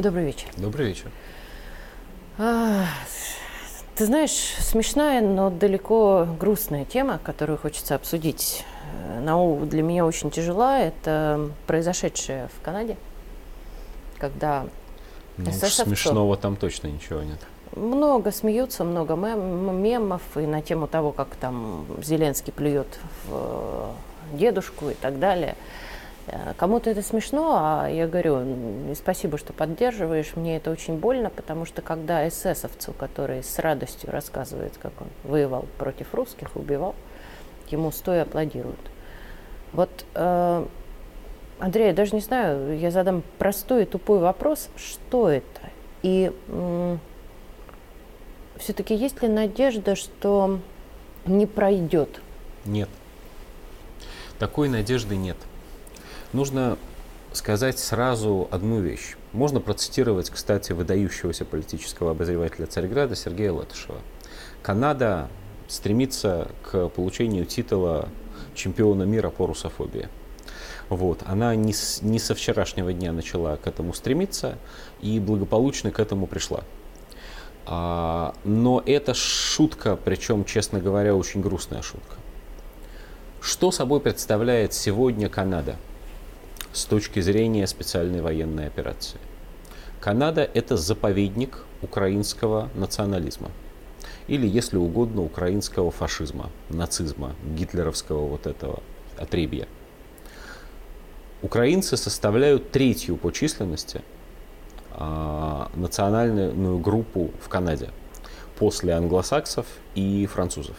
Добрый вечер. Добрый вечер. А, ты знаешь, смешная, но далеко грустная тема, которую хочется обсудить. Нау для меня очень тяжела. Это произошедшее в Канаде, когда ну, смешного там точно ничего нет. Много смеются, много мем, мемов и на тему того, как там Зеленский плюет в э, дедушку и так далее. Э, кому-то это смешно, а я говорю, спасибо, что поддерживаешь, мне это очень больно, потому что когда эсэсовцу, который с радостью рассказывает, как он воевал против русских, убивал, ему стоя аплодируют. Вот, э, Андрей, я даже не знаю, я задам простой и тупой вопрос, что это? И э, все-таки есть ли надежда, что не пройдет? Нет. Такой надежды нет. Нужно сказать сразу одну вещь. Можно процитировать, кстати, выдающегося политического обозревателя Царьграда Сергея Латышева. Канада стремится к получению титула чемпиона мира по русофобии. Вот. Она не, с, не со вчерашнего дня начала к этому стремиться и благополучно к этому пришла. А, но это шутка, причем, честно говоря, очень грустная шутка. Что собой представляет сегодня Канада – с точки зрения специальной военной операции. Канада – это заповедник украинского национализма. Или, если угодно, украинского фашизма, нацизма, гитлеровского вот этого отребья. Украинцы составляют третью по численности э, национальную группу в Канаде после англосаксов и французов.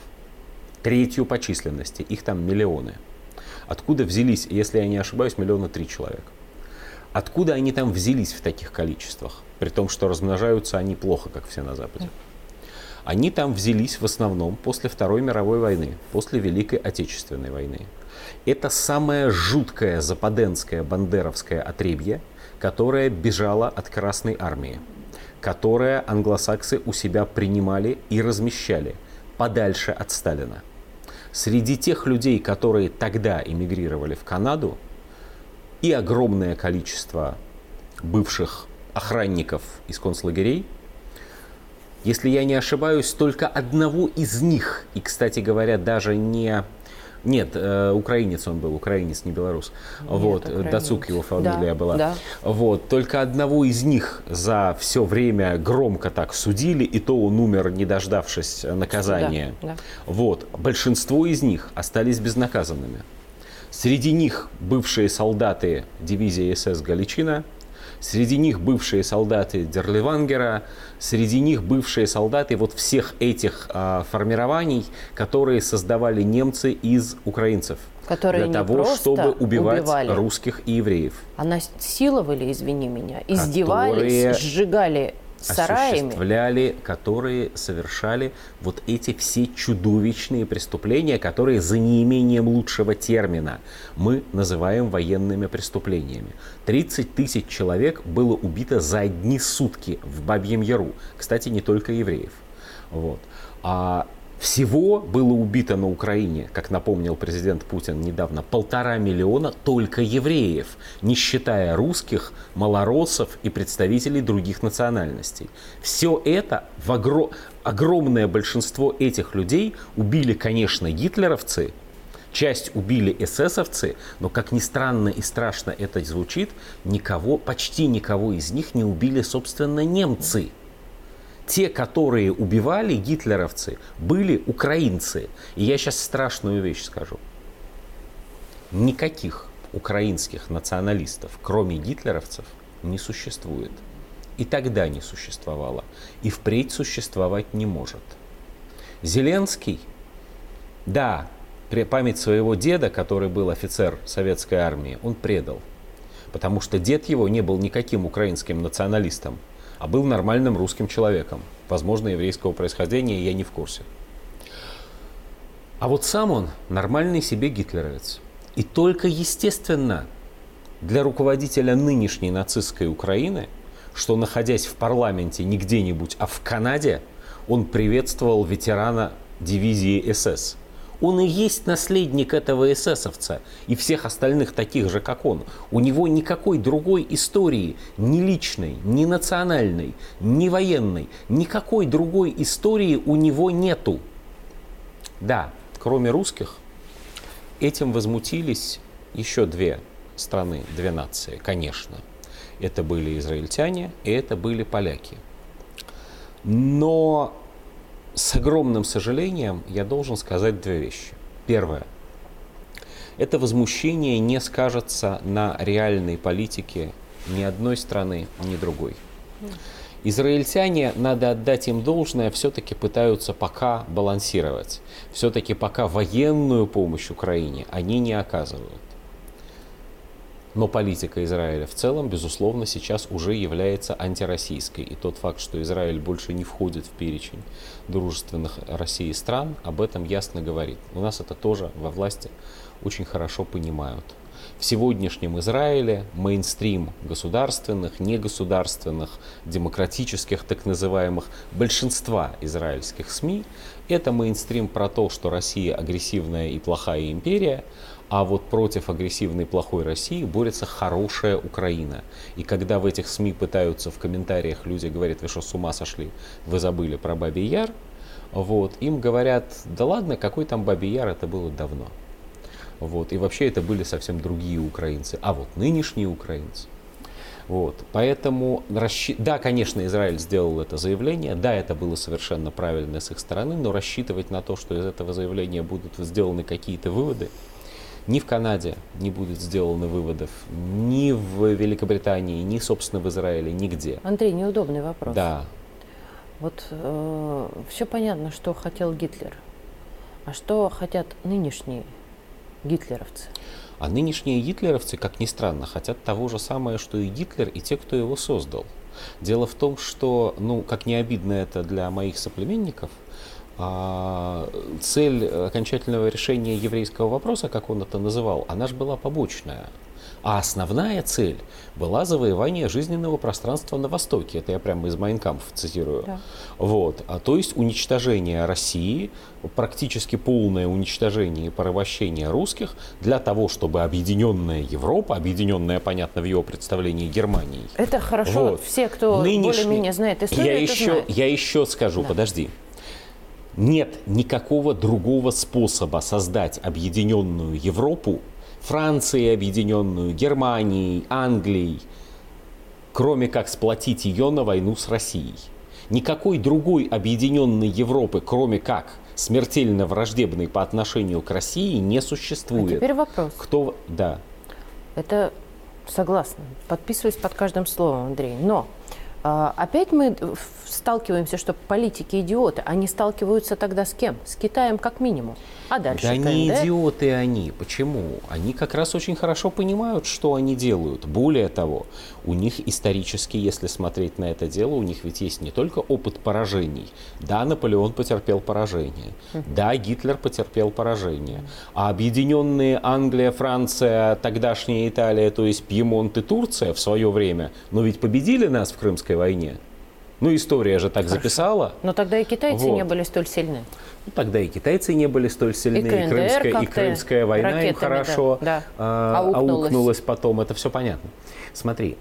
Третью по численности, их там миллионы – Откуда взялись, если я не ошибаюсь, миллиона три человека? Откуда они там взялись в таких количествах? При том, что размножаются они плохо, как все на Западе. Они там взялись в основном после Второй мировой войны, после Великой Отечественной войны. Это самое жуткое западенское бандеровское отребье, которое бежало от Красной Армии, которое англосаксы у себя принимали и размещали подальше от Сталина. Среди тех людей, которые тогда эмигрировали в Канаду, и огромное количество бывших охранников из концлагерей, если я не ошибаюсь, только одного из них, и, кстати говоря, даже не нет, э, украинец он был, украинец, не белорус. Нет, вот, украинец. Дацук его фамилия да, была. Да. Вот, только одного из них за все время громко так судили, и то он умер, не дождавшись наказания. Да, да. Вот, большинство из них остались безнаказанными. Среди них бывшие солдаты дивизии СС «Галичина», Среди них бывшие солдаты Дерливангера, среди них бывшие солдаты вот всех этих а, формирований, которые создавали немцы из украинцев. Которые для того, чтобы убивать убивали. русских и евреев. А насиловали, извини меня, издевались, которые... сжигали осуществляли, которые совершали вот эти все чудовищные преступления, которые за неимением лучшего термина мы называем военными преступлениями. 30 тысяч человек было убито за одни сутки в Бабьем Яру. Кстати, не только евреев. Вот. А всего было убито на Украине, как напомнил президент Путин недавно, полтора миллиона только евреев, не считая русских, малороссов и представителей других национальностей. Все это, в огр... огромное большинство этих людей убили, конечно, гитлеровцы, Часть убили эсэсовцы, но, как ни странно и страшно это звучит, никого, почти никого из них не убили, собственно, немцы те, которые убивали гитлеровцы, были украинцы. И я сейчас страшную вещь скажу. Никаких украинских националистов, кроме гитлеровцев, не существует. И тогда не существовало. И впредь существовать не может. Зеленский, да, память своего деда, который был офицер советской армии, он предал. Потому что дед его не был никаким украинским националистом а был нормальным русским человеком. Возможно, еврейского происхождения, я не в курсе. А вот сам он нормальный себе гитлеровец. И только естественно для руководителя нынешней нацистской Украины, что находясь в парламенте не где-нибудь, а в Канаде, он приветствовал ветерана дивизии СС. Он и есть наследник этого эсэсовца и всех остальных таких же, как он. У него никакой другой истории, ни личной, ни национальной, ни военной, никакой другой истории у него нету. Да, кроме русских, этим возмутились еще две страны, две нации, конечно. Это были израильтяне и это были поляки. Но с огромным сожалением я должен сказать две вещи. Первое. Это возмущение не скажется на реальной политике ни одной страны, ни другой. Израильтяне, надо отдать им должное, все-таки пытаются пока балансировать. Все-таки пока военную помощь Украине они не оказывают. Но политика Израиля в целом, безусловно, сейчас уже является антироссийской. И тот факт, что Израиль больше не входит в перечень дружественных России стран, об этом ясно говорит. У нас это тоже во власти очень хорошо понимают. В сегодняшнем Израиле мейнстрим государственных, негосударственных, демократических, так называемых, большинства израильских СМИ – это мейнстрим про то, что Россия агрессивная и плохая империя, а вот против агрессивной плохой России борется хорошая Украина. И когда в этих СМИ пытаются в комментариях люди говорят, вы что, с ума сошли, вы забыли про Бабий Яр, вот, им говорят, да ладно, какой там Бабий Яр, это было давно. Вот, и вообще это были совсем другие украинцы. А вот нынешние украинцы, вот. Поэтому, расщ... да, конечно, Израиль сделал это заявление, да, это было совершенно правильно с их стороны, но рассчитывать на то, что из этого заявления будут сделаны какие-то выводы, ни в Канаде не будет сделано выводов, ни в Великобритании, ни, собственно, в Израиле, нигде. Андрей, неудобный вопрос. Да. Вот э, все понятно, что хотел Гитлер. А что хотят нынешние гитлеровцы? А нынешние гитлеровцы, как ни странно, хотят того же самого, что и Гитлер, и те, кто его создал. Дело в том, что, ну, как не обидно это для моих соплеменников, цель окончательного решения еврейского вопроса, как он это называл, она же была побочная. А основная цель была завоевание жизненного пространства на Востоке. Это я прямо из Майнкампа цитирую. Да. Вот. А то есть уничтожение России, практически полное уничтожение и порабощение русских для того, чтобы объединенная Европа, объединенная, понятно, в его представлении Германии. Это хорошо. Вот. Все, кто Нынешний... более-менее знает историю, я еще, знает. Я еще скажу, да. подожди. Нет никакого другого способа создать объединенную Европу, Францией объединенную, Германией, Англией, кроме как сплотить ее на войну с Россией. Никакой другой объединенной Европы, кроме как смертельно враждебной по отношению к России, не существует. А теперь вопрос. Кто, да. Это согласна. Подписываюсь под каждым словом, Андрей. Но опять мы сталкиваемся, что политики идиоты. Они сталкиваются тогда с кем? С Китаем как минимум. А дальше Да не идиоты они. Почему? Они как раз очень хорошо понимают, что они делают. Более того, у них исторически, если смотреть на это дело, у них ведь есть не только опыт поражений. Да, Наполеон потерпел поражение. Да, Гитлер потерпел поражение. А объединенные Англия, Франция, тогдашняя Италия, то есть Пьемонт и Турция в свое время, но ведь победили нас в Крымской войне. Ну, история же так Хорошо. записала. Но тогда и китайцы вот. не были столь сильны. Ну, тогда и китайцы не были столь сильны, и, КНДР и, Крымская, и Крымская война им хорошо да, да. аукнулась. аукнулась потом. Это все понятно. Смотри,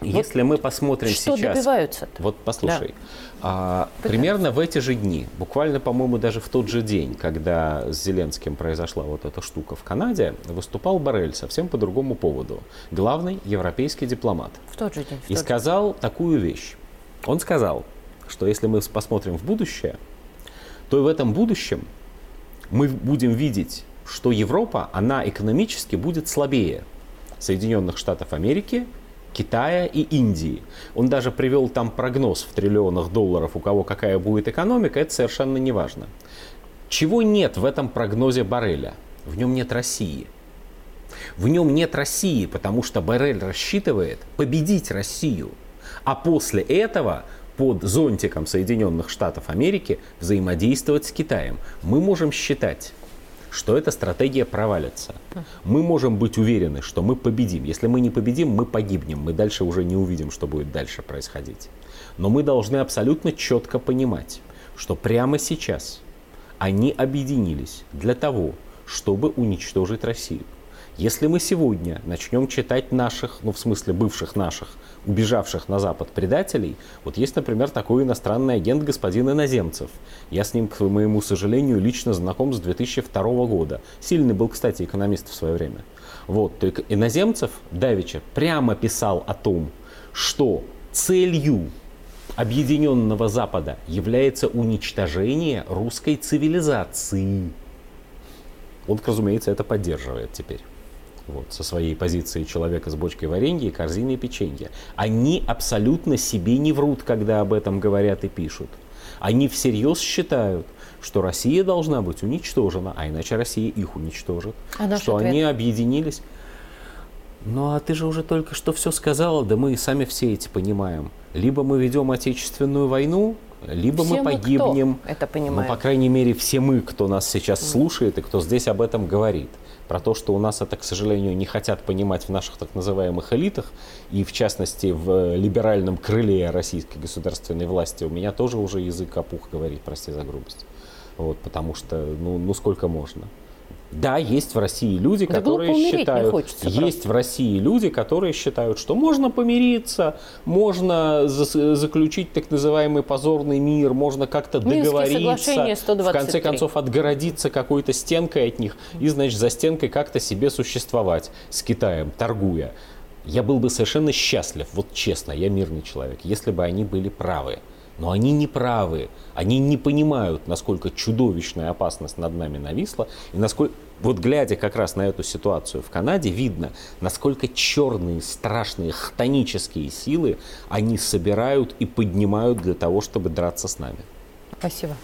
вот если мы посмотрим что сейчас... добиваются -то? Вот послушай. Да. А, примерно в эти же дни, буквально, по-моему, даже в тот же день, когда с Зеленским произошла вот эта штука в Канаде, выступал Барель совсем по другому поводу. Главный европейский дипломат. В тот же день. и сказал такую вещь. Он сказал, что если мы посмотрим в будущее, то в этом будущем мы будем видеть, что Европа, она экономически будет слабее Соединенных Штатов Америки, Китая и Индии. Он даже привел там прогноз в триллионах долларов, у кого какая будет экономика, это совершенно не важно. Чего нет в этом прогнозе Барреля? В нем нет России. В нем нет России, потому что Барель рассчитывает победить Россию – а после этого под зонтиком Соединенных Штатов Америки взаимодействовать с Китаем. Мы можем считать, что эта стратегия провалится. Мы можем быть уверены, что мы победим. Если мы не победим, мы погибнем. Мы дальше уже не увидим, что будет дальше происходить. Но мы должны абсолютно четко понимать, что прямо сейчас Они объединились для того, чтобы уничтожить Россию. Если мы сегодня начнем читать наших, ну в смысле бывших наших, убежавших на Запад предателей, вот есть, например, такой иностранный агент господин Иноземцев. Я с ним, к моему сожалению, лично знаком с 2002 года. Сильный был, кстати, экономист в свое время. Вот, то Иноземцев Давича прямо писал о том, что целью Объединенного Запада является уничтожение русской цивилизации. Он, разумеется, это поддерживает теперь вот, со своей позиции человека с бочкой варенья и корзиной печенья. Они абсолютно себе не врут, когда об этом говорят и пишут. Они всерьез считают, что Россия должна быть уничтожена, а иначе Россия их уничтожит. А что ответ? они объединились. Ну а ты же уже только что все сказала, да мы и сами все эти понимаем. Либо мы ведем отечественную войну, либо все мы погибнем. Мы это понимаем? Ну, по крайней мере, все мы, кто нас сейчас слушает и кто здесь об этом говорит про то, что у нас это, к сожалению, не хотят понимать в наших так называемых элитах, и в частности в либеральном крыле российской государственной власти, у меня тоже уже язык опух говорит, прости за грубость. Вот, потому что, ну, ну сколько можно. Да, есть в России люди, да которые считают, хочется, есть в России люди, которые считают, что можно помириться, можно за, заключить так называемый позорный мир, можно как-то договориться, в конце концов отгородиться какой-то стенкой от них и, значит, за стенкой как-то себе существовать с Китаем, торгуя. Я был бы совершенно счастлив, вот честно, я мирный человек, если бы они были правы. Но они не правы. Они не понимают, насколько чудовищная опасность над нами нависла. И насколько, вот глядя как раз на эту ситуацию в Канаде, видно, насколько черные, страшные, хтонические силы они собирают и поднимают для того, чтобы драться с нами. Спасибо.